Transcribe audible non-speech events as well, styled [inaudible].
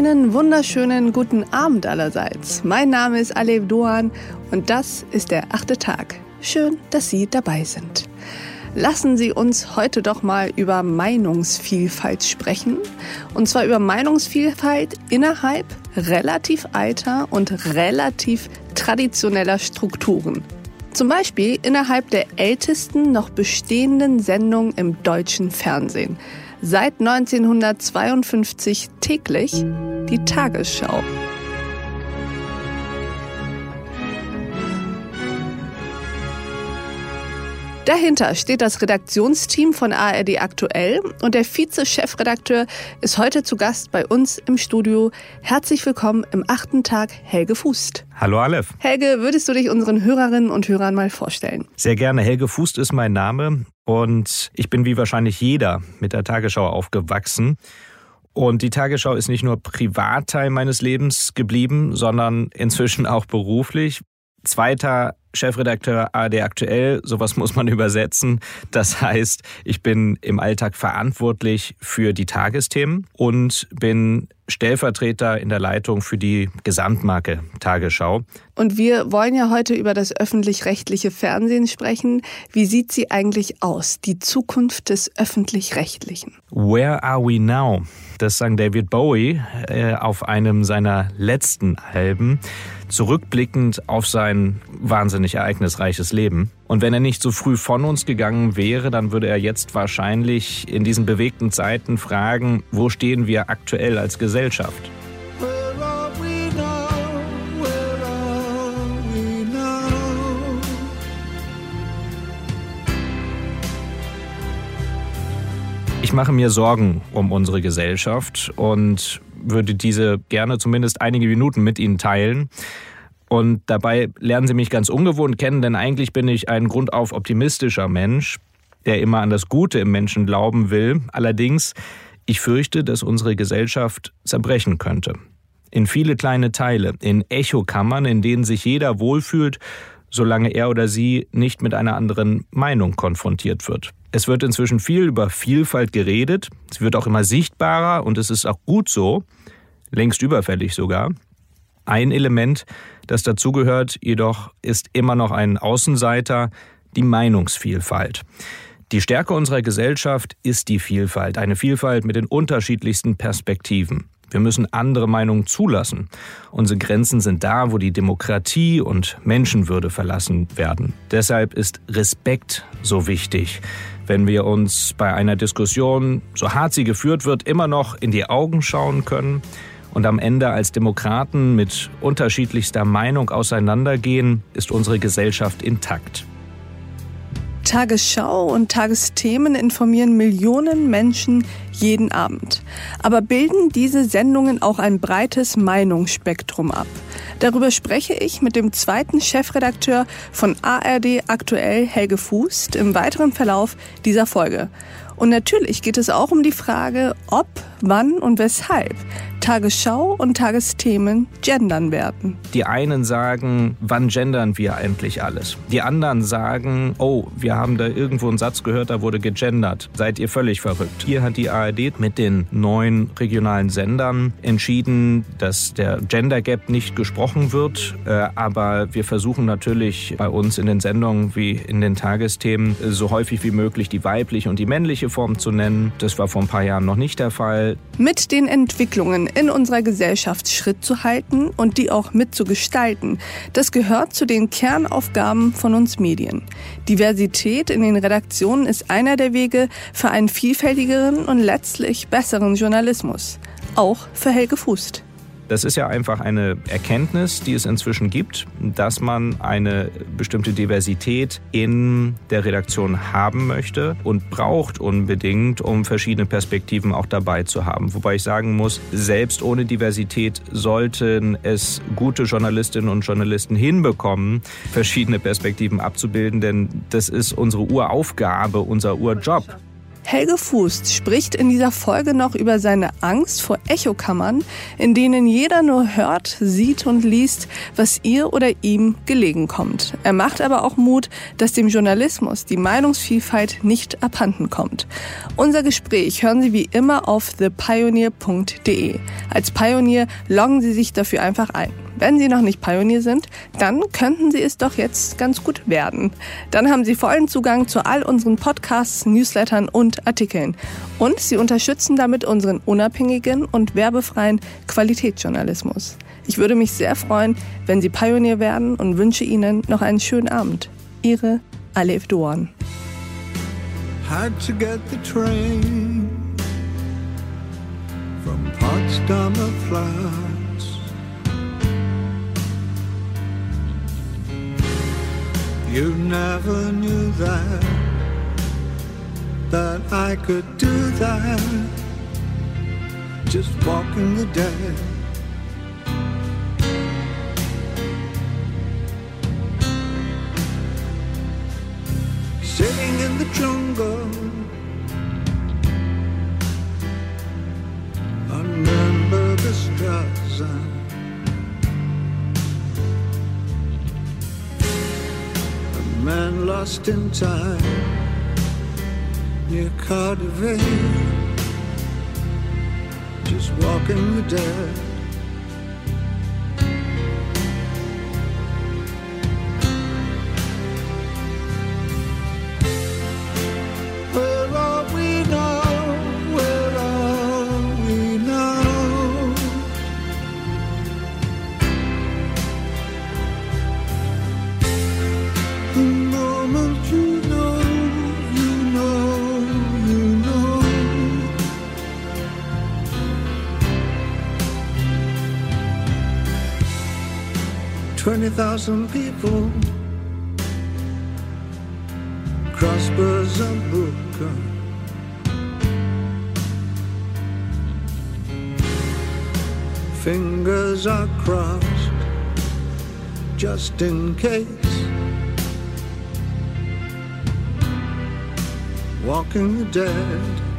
Einen wunderschönen guten Abend allerseits. Mein Name ist Alev Doan und das ist der achte Tag. Schön, dass Sie dabei sind. Lassen Sie uns heute doch mal über Meinungsvielfalt sprechen. Und zwar über Meinungsvielfalt innerhalb relativ alter und relativ traditioneller Strukturen. Zum Beispiel innerhalb der ältesten noch bestehenden Sendung im deutschen Fernsehen. Seit 1952 täglich die Tagesschau. Dahinter steht das Redaktionsteam von ARD Aktuell und der Vize-Chefredakteur ist heute zu Gast bei uns im Studio. Herzlich willkommen im achten Tag, Helge Fußt. Hallo Aleph. Helge, würdest du dich unseren Hörerinnen und Hörern mal vorstellen? Sehr gerne. Helge Fußt ist mein Name und ich bin wie wahrscheinlich jeder mit der Tagesschau aufgewachsen. Und die Tagesschau ist nicht nur Privatteil meines Lebens geblieben, sondern inzwischen auch beruflich. Zweiter Chefredakteur AD Aktuell, sowas muss man [laughs] übersetzen. Das heißt, ich bin im Alltag verantwortlich für die Tagesthemen und bin Stellvertreter in der Leitung für die Gesamtmarke Tagesschau. Und wir wollen ja heute über das öffentlich-rechtliche Fernsehen sprechen. Wie sieht sie eigentlich aus, die Zukunft des öffentlich-rechtlichen? Where are we now? Das sang David Bowie äh, auf einem seiner letzten Alben zurückblickend auf sein wahnsinnig ereignisreiches Leben. Und wenn er nicht so früh von uns gegangen wäre, dann würde er jetzt wahrscheinlich in diesen bewegten Zeiten fragen, wo stehen wir aktuell als Gesellschaft? Ich mache mir Sorgen um unsere Gesellschaft und würde diese gerne zumindest einige Minuten mit Ihnen teilen. Und dabei lernen Sie mich ganz ungewohnt kennen, denn eigentlich bin ich ein grundauf optimistischer Mensch, der immer an das Gute im Menschen glauben will. Allerdings, ich fürchte, dass unsere Gesellschaft zerbrechen könnte. In viele kleine Teile, in Echokammern, in denen sich jeder wohlfühlt, solange er oder sie nicht mit einer anderen Meinung konfrontiert wird. Es wird inzwischen viel über Vielfalt geredet, es wird auch immer sichtbarer und es ist auch gut so, längst überfällig sogar. Ein Element, das dazugehört, jedoch ist immer noch ein Außenseiter, die Meinungsvielfalt. Die Stärke unserer Gesellschaft ist die Vielfalt, eine Vielfalt mit den unterschiedlichsten Perspektiven. Wir müssen andere Meinungen zulassen. Unsere Grenzen sind da, wo die Demokratie und Menschenwürde verlassen werden. Deshalb ist Respekt so wichtig wenn wir uns bei einer Diskussion, so hart sie geführt wird, immer noch in die Augen schauen können und am Ende als Demokraten mit unterschiedlichster Meinung auseinandergehen, ist unsere Gesellschaft intakt. Tagesschau und Tagesthemen informieren Millionen Menschen jeden Abend. Aber bilden diese Sendungen auch ein breites Meinungsspektrum ab? Darüber spreche ich mit dem zweiten Chefredakteur von ARD Aktuell, Helge Fußt, im weiteren Verlauf dieser Folge. Und natürlich geht es auch um die Frage, ob, wann und weshalb Tagesschau und Tagesthemen gendern werden. Die einen sagen, wann gendern wir eigentlich alles? Die anderen sagen, oh, wir haben da irgendwo einen Satz gehört, da wurde gegendert. Seid ihr völlig verrückt? Hier hat die ARD mit den neuen regionalen Sendern entschieden, dass der Gender Gap nicht gesprochen wird. Äh, aber wir versuchen natürlich bei uns in den Sendungen wie in den Tagesthemen so häufig wie möglich die weibliche und die männliche Form zu nennen. Das war vor ein paar Jahren noch nicht der Fall. Mit den Entwicklungen in unserer Gesellschaft Schritt zu halten und die auch mitzugestalten, das gehört zu den Kernaufgaben von uns Medien. Diversität in den Redaktionen ist einer der Wege für einen vielfältigeren und letztlich besseren Journalismus. Auch für Helge Fußt. Das ist ja einfach eine Erkenntnis, die es inzwischen gibt, dass man eine bestimmte Diversität in der Redaktion haben möchte und braucht unbedingt, um verschiedene Perspektiven auch dabei zu haben. Wobei ich sagen muss, selbst ohne Diversität sollten es gute Journalistinnen und Journalisten hinbekommen, verschiedene Perspektiven abzubilden, denn das ist unsere Uraufgabe, unser Urjob. Helge Fußt spricht in dieser Folge noch über seine Angst vor Echokammern, in denen jeder nur hört, sieht und liest, was ihr oder ihm gelegen kommt. Er macht aber auch Mut, dass dem Journalismus die Meinungsvielfalt nicht abhanden kommt. Unser Gespräch hören Sie wie immer auf thepioneer.de. Als Pionier loggen Sie sich dafür einfach ein. Wenn Sie noch nicht Pionier sind, dann könnten Sie es doch jetzt ganz gut werden. Dann haben Sie vollen Zugang zu all unseren Podcasts, Newslettern und Artikeln. Und Sie unterstützen damit unseren unabhängigen und werbefreien Qualitätsjournalismus. Ich würde mich sehr freuen, wenn Sie Pionier werden und wünsche Ihnen noch einen schönen Abend. Ihre Alef Doan. Had to get the train from Potsdamer Platz. You never knew that, that I could do that, just walking the dead. Sitting in the jungle on Nürnberger Straße. Man lost in time near Cardiff, just walking the dead. Thousand people crossbars are broken. Fingers are crossed just in case. Walking the dead.